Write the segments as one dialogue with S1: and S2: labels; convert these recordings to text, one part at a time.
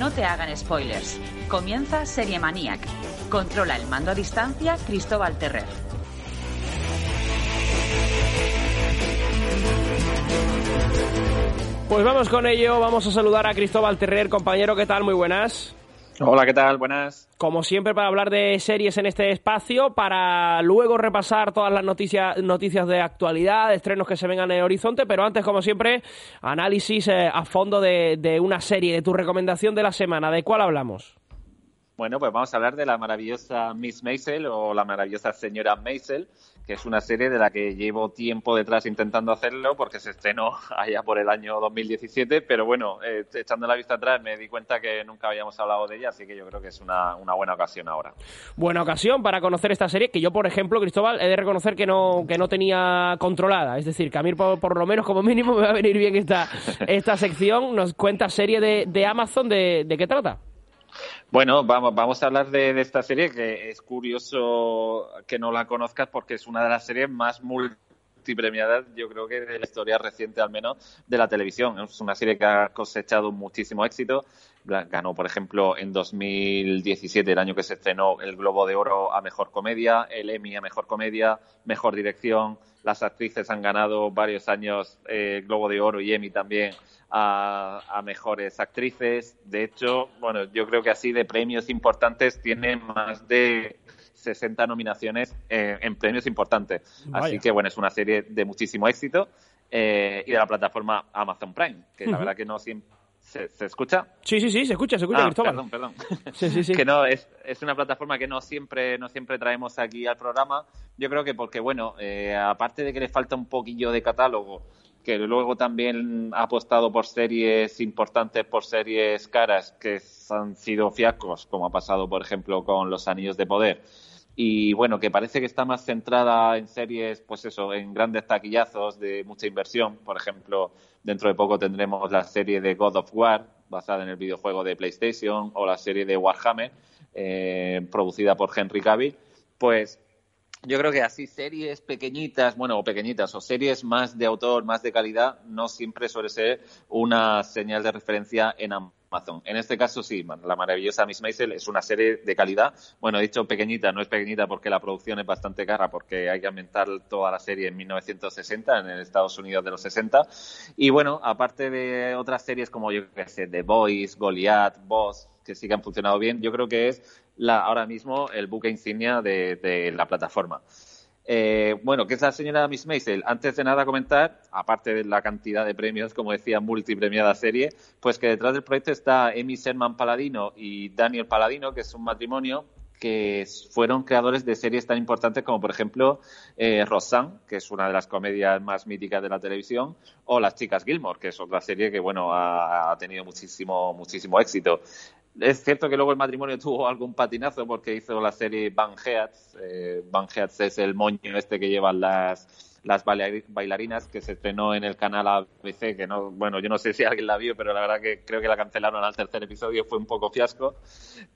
S1: No te hagan spoilers. Comienza Serie Maniac. Controla el mando a distancia Cristóbal Terrer.
S2: Pues vamos con ello, vamos a saludar a Cristóbal Terrer, compañero, ¿qué tal? Muy buenas.
S3: Hola, ¿qué tal? Buenas.
S2: Como siempre, para hablar de series en este espacio, para luego repasar todas las noticias, noticias de actualidad, de estrenos que se vengan en el horizonte, pero antes, como siempre, análisis eh, a fondo de, de una serie, de tu recomendación de la semana. ¿De cuál hablamos?
S3: Bueno, pues vamos a hablar de la maravillosa Miss Maisel o la maravillosa señora Maisel, que es una serie de la que llevo tiempo detrás intentando hacerlo porque se estrenó allá por el año 2017, pero bueno, eh, echando la vista atrás me di cuenta que nunca habíamos hablado de ella, así que yo creo que es una, buena ocasión ahora.
S2: Buena ocasión para conocer esta serie que yo, por ejemplo, Cristóbal, he de reconocer que no, que no tenía controlada, es decir, que a mí por, por lo menos como mínimo me va a venir bien esta, esta sección. Nos cuenta serie de, de Amazon, de, ¿de qué trata?
S3: Bueno, vamos, vamos a hablar de, esta serie que es curioso que no la conozcas porque es una de las series más multipremiadas, yo creo que de la historia reciente al menos de la televisión. Es una serie que ha cosechado muchísimo éxito. Ganó, por ejemplo, en 2017, el año que se estrenó, el Globo de Oro a Mejor Comedia, el Emmy a Mejor Comedia, Mejor Dirección. Las actrices han ganado varios años eh, Globo de Oro y Emmy también a, a, mejores actrices. De hecho, bueno, yo creo que así de premios importantes tiene más de 60 nominaciones eh, en premios importantes. Vaya. Así que, bueno, es una serie de muchísimo éxito eh, y de la plataforma Amazon Prime, que uh -huh. la verdad que no siempre. ¿Se, ¿Se, escucha?
S2: Sí, sí, sí, se escucha, se escucha,
S3: ah,
S2: Cristóbal.
S3: Perdón, perdón.
S2: Sí, sí, sí.
S3: que no, es, es una plataforma que no siempre, no siempre traemos aquí al programa. Yo creo que porque, bueno, eh, aparte de que le falta un poquillo de catálogo, que luego también ha apostado por series importantes, por series caras que han sido fiascos, como ha pasado, por ejemplo, con Los Anillos de Poder. Y bueno, que parece que está más centrada en series, pues eso, en grandes taquillazos de mucha inversión. Por ejemplo, dentro de poco tendremos la serie de God of War, basada en el videojuego de PlayStation, o la serie de Warhammer, eh, producida por Henry Cavill. Pues yo creo que así series pequeñitas, bueno, o pequeñitas, o series más de autor, más de calidad, no siempre suele ser una señal de referencia en Amazon. En este caso sí, la maravillosa Miss Maisel es una serie de calidad. Bueno, he dicho pequeñita, no es pequeñita porque la producción es bastante cara, porque hay que ambientar toda la serie en 1960, en el Estados Unidos de los 60. Y bueno, aparte de otras series como yo que sé, The Boys, Goliath, Boss, que sí que han funcionado bien, yo creo que es la, ahora mismo el buque insignia de, la plataforma. Eh, bueno, ¿qué es la señora Miss Maisel? Antes de nada comentar, aparte de la cantidad de premios, como decía, multipremiada serie, pues que detrás del proyecto está Amy Sherman Paladino y Daniel Paladino, que es un matrimonio que fueron creadores de series tan importantes como, por ejemplo, eh, que es una de las comedias más míticas de la televisión, o Las Chicas Gilmore, que es otra serie que, bueno, ha, ha tenido muchísimo, muchísimo éxito. Es cierto que luego el matrimonio tuvo algún patinazo porque hizo la serie Van Heats. Eh, Van Heats es el moño este que llevan las las bailarinas que se estrenó en el canal ABC, que no, bueno, yo no sé si alguien la vio, pero la verdad que creo que la cancelaron al tercer episodio, fue un poco fiasco,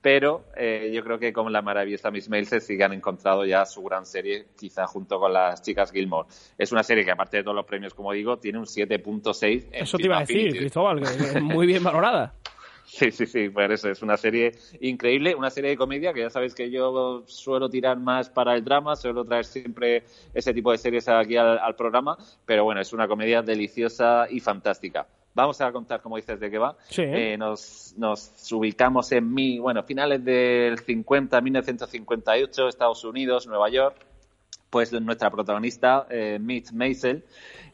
S3: pero eh, yo creo que con la maravillosa Miss Maisel sí que han encontrado ya su gran serie, quizá junto con las chicas Gilmore. Es una serie que aparte de todos los premios, como digo, tiene un 7.6.
S2: Eso te iba a decir, Cristóbal, que es muy bien valorada.
S3: Sí, sí, sí, por eso es una serie increíble, una serie de comedia que ya sabéis que yo suelo tirar más para el drama, suelo traer siempre ese tipo de series aquí al, programa, pero bueno, es una comedia deliciosa y fantástica. Vamos a contar, como dices, de qué va. Eh, nos, nos ubicamos en mi, bueno, finales del 50, 1958, Estados Unidos, Nueva York. Pues nuestra protagonista, eh, Mitch Maisel,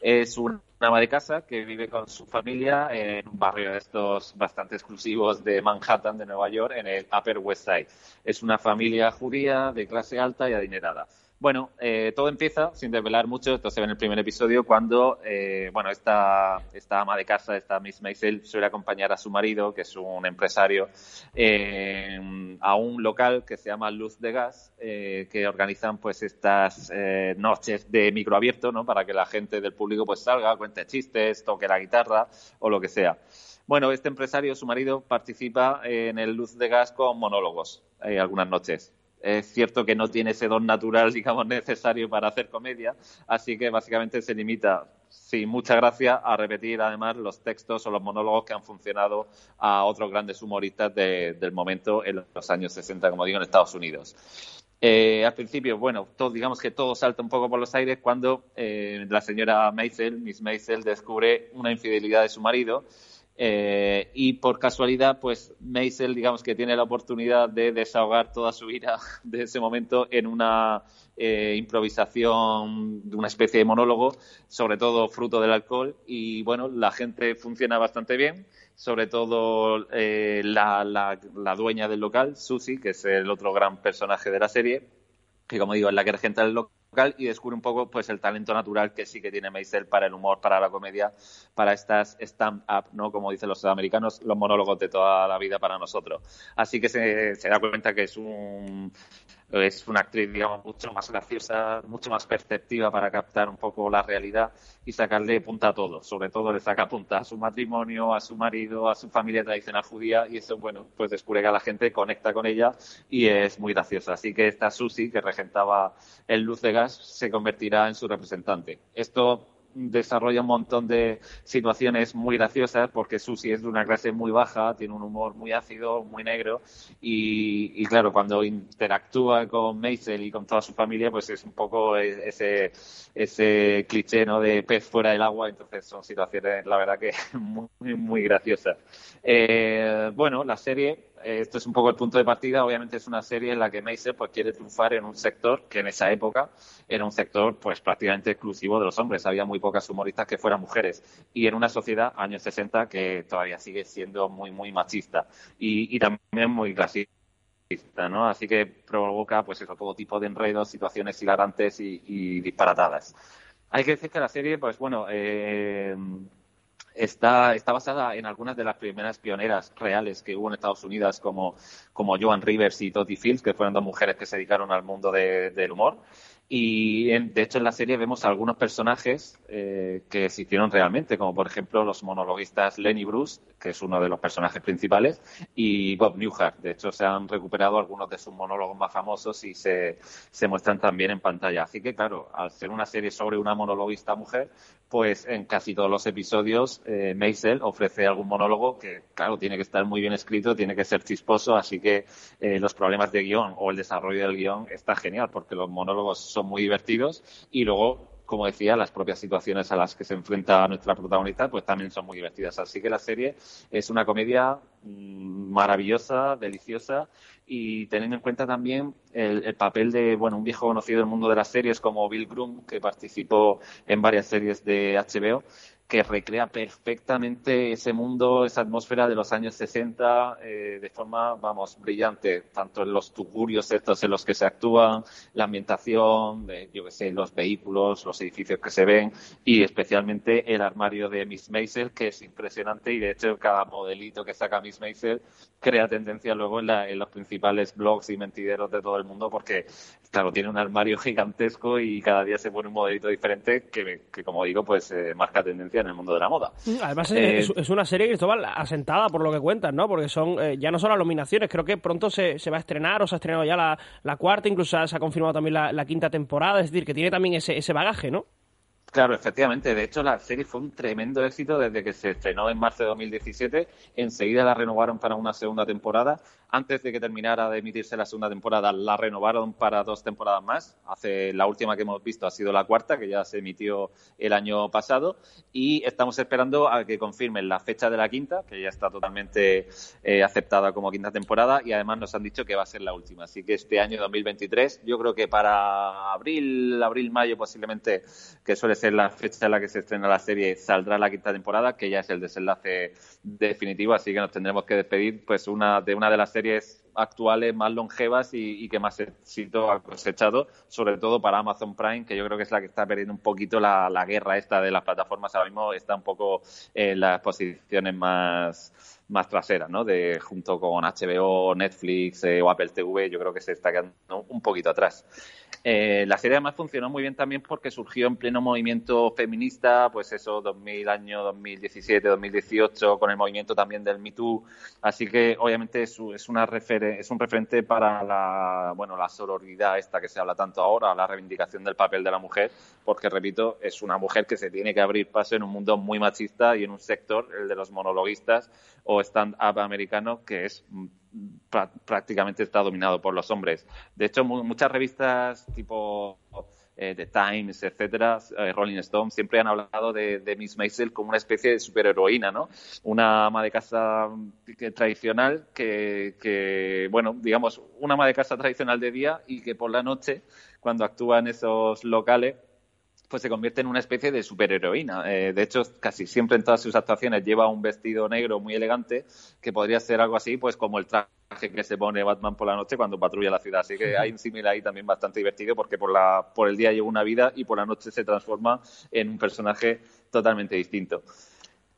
S3: es una ama de casa que vive con su familia en un barrio de estos bastante exclusivos de Manhattan, de Nueva York, en el Upper West Side. Es una familia judía de clase alta y adinerada. Bueno, eh, todo empieza, sin desvelar mucho, esto se ve en el primer episodio, cuando, eh, bueno, esta, esta ama de casa, esta Miss Maisel, suele acompañar a su marido, que es un empresario, eh, a un local que se llama Luz de Gas, que organizan pues estas noches de microabierto, ¿no? Para que la gente del público pues salga, cuente chistes, toque la guitarra o lo que sea. Bueno, este empresario, su marido, participa en el Luz de Gas con monólogos algunas noches es cierto que no tiene ese don natural, digamos, necesario para hacer comedia, así que básicamente se limita, sin mucha gracia, a repetir además los textos o los monólogos que han funcionado a otros grandes humoristas del momento en los años 60, como digo, en Estados Unidos. Eh, al principio, bueno, todo, digamos que todo salta un poco por los aires cuando eh, la señora Maisel, Miss Maisel, descubre una infidelidad de su marido eh, y por casualidad, pues Maisel, digamos que tiene la oportunidad de desahogar toda su ira de ese momento en una eh, improvisación, una especie de monólogo, sobre todo fruto del alcohol. Y bueno, la gente funciona bastante bien, sobre todo eh, la, la, dueña del local, Susie, que es el otro gran personaje de la serie, que como digo, es la que regenta el local y descubre un poco pues el talento natural que sí que tiene Maisel para el humor, para la comedia, para estas stand-up, ¿no? Como dicen los americanos, los monólogos de toda la vida para nosotros. Así que se, se da cuenta que es un es una actriz, digamos, mucho más graciosa, mucho más perceptiva para captar un poco la realidad y sacarle punta a todo. Sobre todo le saca punta a su matrimonio, a su marido, a su familia tradicional judía y eso, bueno, pues descubre que a la gente conecta con ella y es muy graciosa. Así que esta Susi, que regentaba el Luz de Gas, se convertirá en su representante. Esto desarrolla un montón de situaciones muy graciosas porque Susie es de una clase muy baja, tiene un humor muy ácido, muy negro y, claro, cuando interactúa con Maisel y con toda su familia, pues es un poco ese, ese cliché ¿no? de pez fuera del agua, entonces son situaciones, la verdad que muy, muy graciosas. Eh, bueno, la serie esto es un poco el punto de partida. Obviamente es una serie en la que Maisel pues, quiere triunfar en un sector que en esa época era un sector pues prácticamente exclusivo de los hombres. Había muy pocas humoristas que fueran mujeres. Y en una sociedad, años 60, que todavía sigue siendo muy, muy machista y, también muy clasista. ¿no? Así que provoca pues eso, todo tipo de enredos, situaciones hilarantes y, y disparatadas. Hay que decir que la serie, pues bueno, eh, está, está basada en algunas de las primeras pioneras reales que hubo en Estados Unidos, como, como Joan Rivers y Toti Fields, que fueron dos mujeres que se dedicaron al mundo del humor. Y de hecho en la serie vemos algunos personajes eh, que se hicieron realmente, como por ejemplo los monologuistas Lenny Bruce, que es uno de los personajes principales, y Bob Newhart. De hecho se han recuperado algunos de sus monólogos más famosos y se, se muestran también en pantalla. Así que claro, al ser una serie sobre una monologuista mujer, pues en casi todos los episodios eh, Maisel ofrece algún monólogo que, claro, tiene que estar muy bien escrito, tiene que ser chisposo, así que eh, los problemas de guion o el desarrollo del guion está genial porque los monólogos son muy divertidos y luego como decía, las propias situaciones a las que se enfrenta nuestra protagonista, pues también son muy divertidas. Así que la serie es una comedia mm, maravillosa, deliciosa y teniendo en cuenta también el, papel de bueno un viejo conocido del mundo de las series como Bill Groom, que participó en varias series de HBO que recrea perfectamente ese mundo, esa atmósfera de los años 60 eh, de forma, vamos, brillante, tanto en los tugurios estos en los que se actúan, la ambientación, de, yo que sé, los vehículos, los edificios que se ven y especialmente el armario de Miss Maisel, que es impresionante y de hecho cada modelito que saca Miss Maisel crea tendencia luego en, en los principales blogs y mentideros de todo el mundo porque, claro, tiene un armario gigantesco y cada día se pone un modelito diferente que, que como digo, pues eh, marca tendencia en el mundo de la moda.
S2: Además, es, eh, una serie, Cristóbal, asentada por lo que cuentas, ¿no? Porque son eh, ya no solo las nominaciones, creo que pronto se, se, va a estrenar o se ha estrenado ya la, la cuarta, incluso se ha confirmado también la, quinta temporada, es decir, que tiene también ese, ese bagaje, ¿no?
S3: Claro, efectivamente. De hecho, la serie fue un tremendo éxito desde que se estrenó en marzo de 2017. Enseguida la renovaron para una segunda temporada. Antes de que terminara de emitirse la segunda temporada, la renovaron para dos temporadas más. Hace la última que hemos visto ha sido la cuarta, que ya se emitió el año pasado. Y estamos esperando a que confirmen la fecha de la quinta, que ya está totalmente eh, aceptada como quinta temporada. Y además nos han dicho que va a ser la última. Así que este año 2023, yo creo que para abril, abril-mayo posiblemente, que suele ser la fecha en la que se estrena la serie, saldrá la quinta temporada, que ya es el desenlace definitivo, así que nos tendremos que despedir pues una de una de las series series. Actuales más longevas y, que más éxito ha cosechado, sobre todo para Amazon Prime, que yo creo que es la que está perdiendo un poquito la, guerra esta de las plataformas. Ahora mismo está un poco en las posiciones más más traseras, ¿no? De junto con HBO, Netflix eh, o Apple TV, yo creo que se está quedando un poquito atrás. Eh, la serie además funcionó muy bien también porque surgió en pleno movimiento feminista, pues eso, 2000, año 2017, 2018, con el movimiento también del Me Too. Así que obviamente es, una es un referente para la, bueno, la sororidad esta que se habla tanto ahora, la reivindicación del papel de la mujer, porque repito, es una mujer que se tiene que abrir paso en un mundo muy machista y en un sector, el de los monologuistas o stand-up americano, que es prácticamente está dominado por los hombres. De hecho, muchas revistas tipo eh, The Times, etcétera, eh, Rolling Stone, siempre han hablado de, Miss Maisel como una especie de superheroína, ¿no? Una ama de casa tradicional que, que, bueno, digamos, una ama de casa tradicional de día y que por la noche, cuando actúa en esos locales, pues se convierte en una especie de superheroína. Eh, de hecho, casi siempre en todas sus actuaciones lleva un vestido negro muy elegante, que podría ser algo así, pues como el traje que se pone Batman por la noche cuando patrulla la ciudad. Así que hay un símil ahí también bastante divertido, porque por, la, por el día lleva una vida y por la noche se transforma en un personaje totalmente distinto.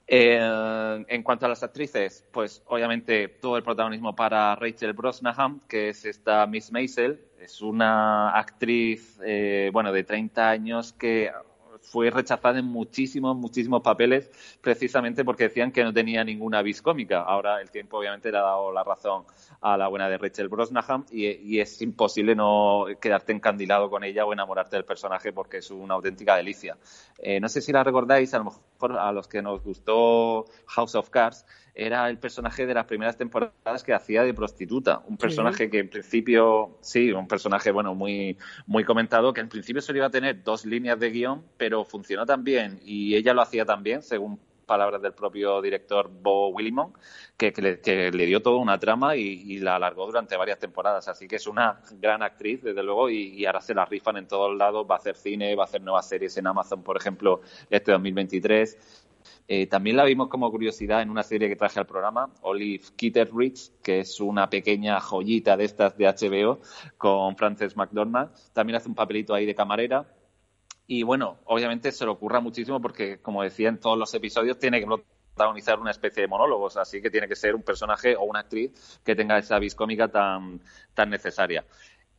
S3: Eh, en cuanto a las actrices, pues obviamente todo el protagonismo para Rachel Brosnahan, que es esta Miss Maisel, es una actriz, eh, bueno, de 30 años que fue rechazada en muchísimos, muchísimos papeles, precisamente porque decían que no tenía ninguna vis cómica. Ahora el tiempo obviamente le ha dado la razón a la buena de Rachel Brosnahan y, es imposible no quedarte encandilado con ella o enamorarte del personaje porque es una auténtica delicia. Eh, no sé si la recordáis, a lo mejor a los que nos gustó House of Cards, era el personaje de las primeras temporadas que hacía de prostituta. Un personaje que en principio, sí, un personaje, bueno, muy, muy comentado, que en principio solo iba a tener dos líneas de guion, pero funcionó tan bien y ella lo hacía también, según palabras del propio director Bo Willimon, que, le, dio toda una trama y, la alargó durante varias temporadas. Así que es una gran actriz, desde luego, y, ahora se la rifan en todos lados. Va a hacer cine, va a hacer nuevas series en Amazon, por ejemplo, este 2023. Eh, también la vimos como curiosidad en una serie que traje al programa, Olive Kitteridge, que es una pequeña joyita de estas de HBO con Frances McDormand. También hace un papelito ahí de camarera. Y bueno, obviamente se le ocurra muchísimo porque, como decía en todos los episodios, tiene que protagonizar una especie de monólogos, así que tiene que ser un personaje o una actriz que tenga esa vis cómica tan, tan necesaria.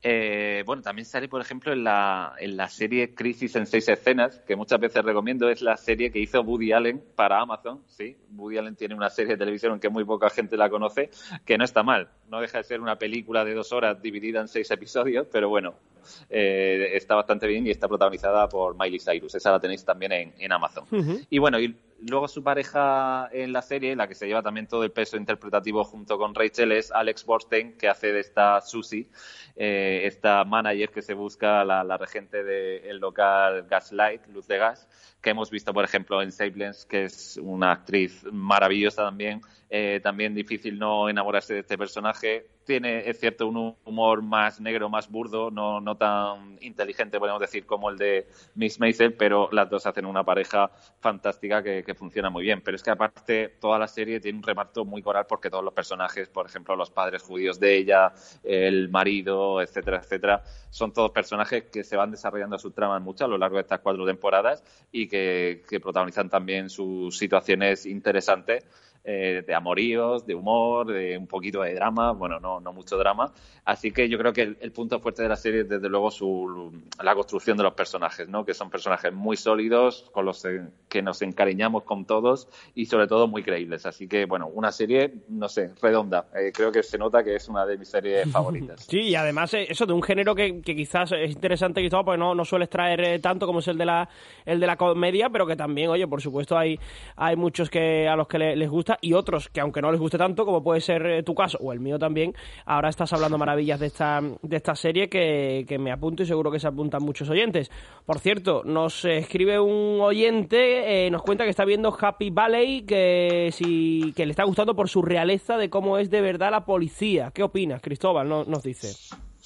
S3: Eh, bueno, también sale, por ejemplo, en la, en la serie Crisis en seis escenas, que muchas veces recomiendo, es la serie que hizo Woody Allen para Amazon. Sí, Woody Allen tiene una serie de televisión que muy poca gente la conoce, que no está mal. No deja de ser una película de dos horas dividida en seis episodios, pero bueno, eh, está bastante bien y está protagonizada por Miley Cyrus. Esa la tenéis también en, Amazon. Y bueno, y luego su pareja en la serie, la que se lleva también todo el peso interpretativo junto con Rachel, es Alex Borstein, que hace de esta Susie, eh, esta manager que se busca la, regente del local Gaslight, Luz de Gas, que hemos visto, por ejemplo, en Sablens, que es una actriz maravillosa también. Eh, también difícil no enamorarse de este personaje. Tiene, es cierto, un humor más negro, más burdo, no, no tan inteligente, podemos decir, como el de Miss Maisel, pero las dos hacen una pareja fantástica que, que funciona muy bien. Pero es que aparte, toda la serie tiene un reparto muy coral porque todos los personajes, por ejemplo, los padres judíos de ella, el marido, etcétera, etcétera, son todos personajes que se van desarrollando su trama mucho a lo largo de estas cuatro temporadas y que, protagonizan también sus situaciones interesantes eh, de amoríos, de humor, de un poquito de drama, bueno, no, no mucho drama. Así que yo creo que el, punto fuerte de la serie es desde luego su, la construcción de los personajes, ¿no? que son personajes muy sólidos, con los que nos encariñamos con todos y sobre todo muy creíbles. Así que, bueno, una serie, no sé, redonda. Eh, creo que se nota que es una de mis series favoritas.
S2: Sí, y además eh, eso de un género que, quizás es interesante, Cristóbal, porque no, no sueles traer tanto como es el de la el de la comedia, pero que también, oye, por supuesto hay, hay muchos que a los que les gusta y otros que aunque no les guste tanto, como puede ser eh, tu caso o el mío también, ahora estás hablando maravillas de esta, de esta serie que, me apunto y seguro que se apuntan muchos oyentes. Por cierto, nos escribe un oyente, eh, nos cuenta que está viendo Happy Valley, que, si, que le está gustando por su realeza de cómo es de verdad la policía. ¿Qué opinas, Cristóbal? nos dice.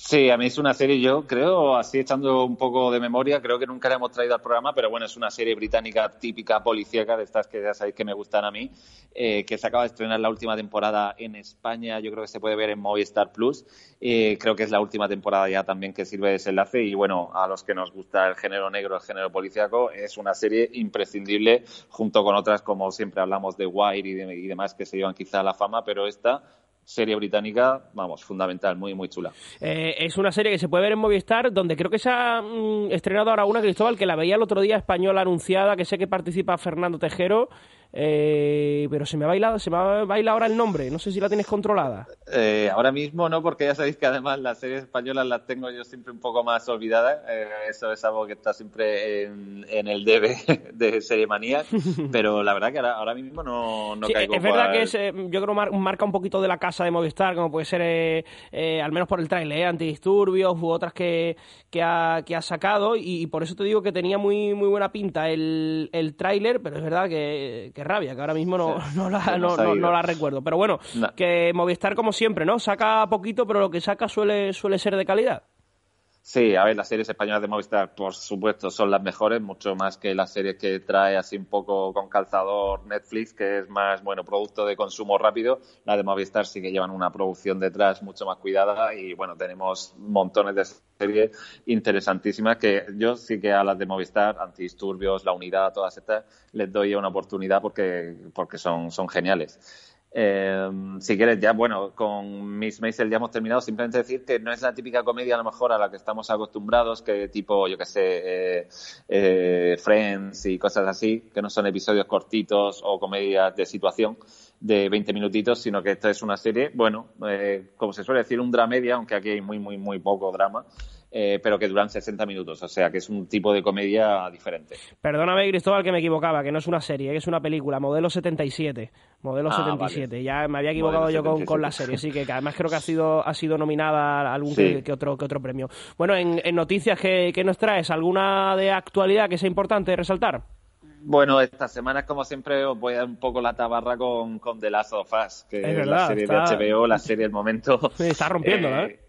S3: Sí, a mí es una serie, yo creo, así echando un poco de memoria, creo que nunca la hemos traído al programa, pero bueno, es una serie británica típica policíaca, de estas que ya sabéis que me gustan a mí, eh, que se acaba de estrenar la última temporada en España, yo creo que se puede ver en Movistar Plus, eh, creo que es la última temporada ya también que sirve de desenlace y bueno, a los que nos gusta el género negro, el género policíaco, es una serie imprescindible junto con otras como siempre hablamos de Wire y, y demás que se llevan quizá a la fama, pero esta serie británica, vamos, fundamental, muy, muy chula.
S2: Eh, es una serie que se puede ver en Movistar, donde creo que se ha mm, estrenado ahora una, Cristóbal, que la veía el otro día española anunciada, que sé que participa Fernando Tejero, eh, pero se me ha bailado, se me ha bailado ahora el nombre. No sé si la tienes controlada.
S3: Eh, ahora mismo no, porque ya sabéis que además las series españolas las tengo yo siempre un poco más olvidadas. Eh, eso es algo que está siempre en, el DB de Serie Manía. pero la verdad que ahora, mismo no, no caigo.
S2: Es verdad que es, yo creo marca un poquito de la casa de Movistar, como puede ser, al menos por el trailer, antidisturbios u otras que, que, ha, que ha sacado. Y, por eso te digo que tenía muy, muy buena pinta el, el tráiler, pero es verdad que qué rabia, que ahora mismo no, no, la, no, no, la recuerdo. Pero bueno, que Movistar como siempre, ¿no? Saca poquito, pero lo que saca suele, suele ser de calidad.
S3: Sí, a ver, las series españolas de Movistar, por supuesto, son las mejores, mucho más que las series que trae así un poco con calzador Netflix, que es más, bueno, producto de consumo rápido. Las de Movistar sí que llevan una producción detrás mucho más cuidada y, bueno, tenemos montones de series interesantísimas que yo sí que a las de Movistar, Antidisturbios, La Unidad, todas estas, les doy una oportunidad porque, porque son, son geniales. Eh, si quieres, ya bueno, con Miss Maisel ya hemos terminado. Simplemente decir que no es la típica comedia a lo mejor a la que estamos acostumbrados, que tipo, yo que sé, eh, eh, Friends y cosas así, que no son episodios cortitos o comedias de situación de 20 minutitos, sino que esta es una serie, bueno, eh, como se suele decir, un dramedia, aunque aquí hay muy, muy, muy poco drama. Eh, pero que duran 60 minutos, o sea que es un tipo de comedia diferente.
S2: Perdóname, Cristóbal, que me equivocaba, que no es una serie, que es una película, modelo 77. Modelo 77. Ah, ya me había equivocado yo con, la serie, sí, que, además creo que ha sido, ha sido nominada a algún que, otro, que otro premio. Bueno, en, noticias que, nos traes, ¿alguna de actualidad que sea importante resaltar?
S3: Bueno, esta semana, como siempre, os voy a dar un poco la tabarra con, con The Last of Us, que es, la serie de HBO, la serie del momento.
S2: está rompiendo, ¿eh?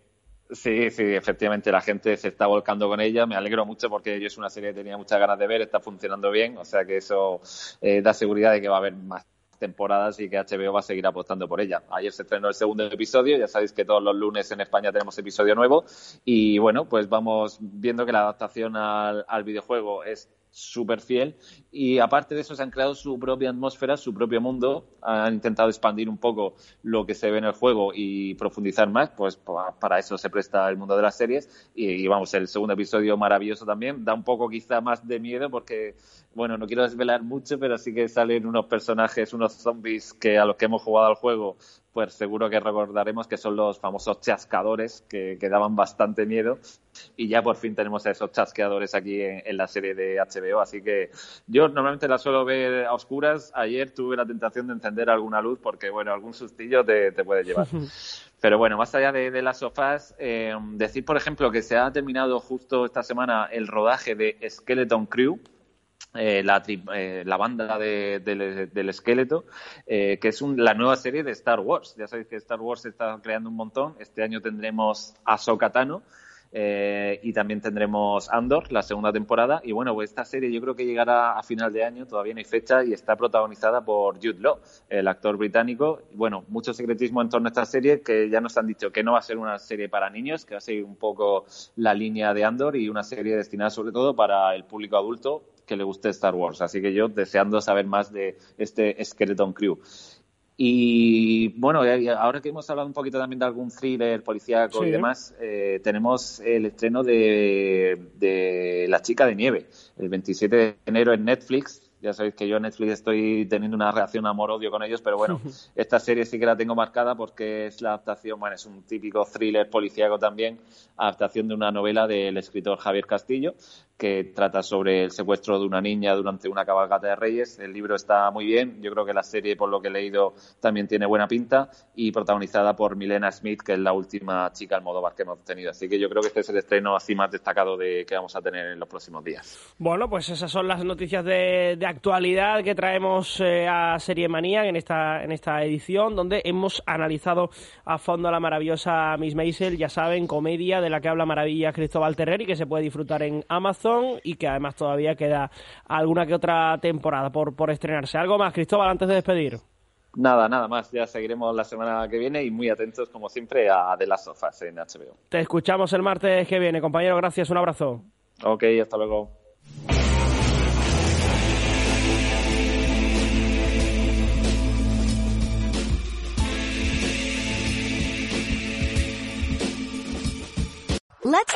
S3: Sí, sí, efectivamente la gente se está volcando con ella. Me alegro mucho porque yo es una serie que tenía muchas ganas de ver, está funcionando bien, o sea que eso eh, da seguridad de que va a haber más temporadas y que HBO va a seguir apostando por ella. Ayer se estrenó el segundo episodio, ya sabéis que todos los lunes en España tenemos episodio nuevo y bueno, pues vamos viendo que la adaptación al, al videojuego es súper fiel y aparte de eso se han creado su propia atmósfera, su propio mundo, han intentado expandir un poco lo que se ve en el juego y profundizar más, pues para eso se presta el mundo de las series. Y, vamos, el segundo episodio maravilloso también, da un poco quizá más de miedo porque, bueno, no quiero desvelar mucho, pero sí que salen unos personajes, unos zombies que a los que hemos jugado al juego pues seguro que recordaremos que son los famosos chascadores que, daban bastante miedo. Y ya por fin tenemos a esos chasqueadores aquí en, la serie de HBO, así que yo normalmente la suelo ver a oscuras, ayer tuve la tentación de encender alguna luz porque bueno, algún sustillo te, puede llevar. Pero bueno, más allá de, las sofás, eh, decir por ejemplo que se ha terminado justo esta semana el rodaje de Skeleton Crew, eh, la, eh, la, banda del esqueleto, eh, que es la nueva serie de Star Wars. Ya sabéis que Star Wars se está creando un montón. Este año tendremos a Tano y también tendremos Andor, la segunda temporada. Y bueno, pues esta serie yo creo que llegará a final de año, todavía no hay fecha, y está protagonizada por Jude Law, el actor británico. Bueno, mucho secretismo en torno a esta serie, que ya nos han dicho que no va a ser una serie para niños, que va a seguir un poco la línea de Andor y una serie destinada sobre todo para el público adulto que le guste Star Wars. Así que yo deseando saber más de este Skeleton Crew. Y bueno, ahora que hemos hablado un poquito también de algún thriller policíaco y demás, eh, tenemos el estreno de, de La chica de nieve, el 27 de enero en Netflix. Ya sabéis que yo en Netflix estoy teniendo una reacción amor-odio con ellos, pero bueno, esta serie sí que la tengo marcada porque es la adaptación, bueno, es un típico thriller policíaco también, adaptación de una novela del escritor Javier Castillo, que trata sobre el secuestro de una niña durante una cabalgata de reyes. El libro está muy bien, yo creo que la serie, por lo que he leído, también tiene buena pinta y protagonizada por Milena Smith, que es la última chica al modo que hemos tenido. Así que yo creo que este es el estreno así más destacado de que vamos a tener en los próximos días.
S2: Bueno, pues esas son las noticias de, actualidad que traemos eh, a Serie Manía en esta, en esta edición, donde hemos analizado a fondo la maravillosa Miss Maisel, ya saben, comedia de la que habla maravilla Cristóbal Terrer y que se puede disfrutar en Amazon y que además todavía queda alguna que otra temporada por, por estrenarse. ¿Algo más, Cristóbal, antes de despedir?
S3: Nada, nada más. Ya seguiremos la semana que viene y muy atentos, como siempre, a The Last of Us en HBO.
S2: Te escuchamos el martes que viene, compañero. Gracias, un abrazo.
S3: Ok, hasta luego.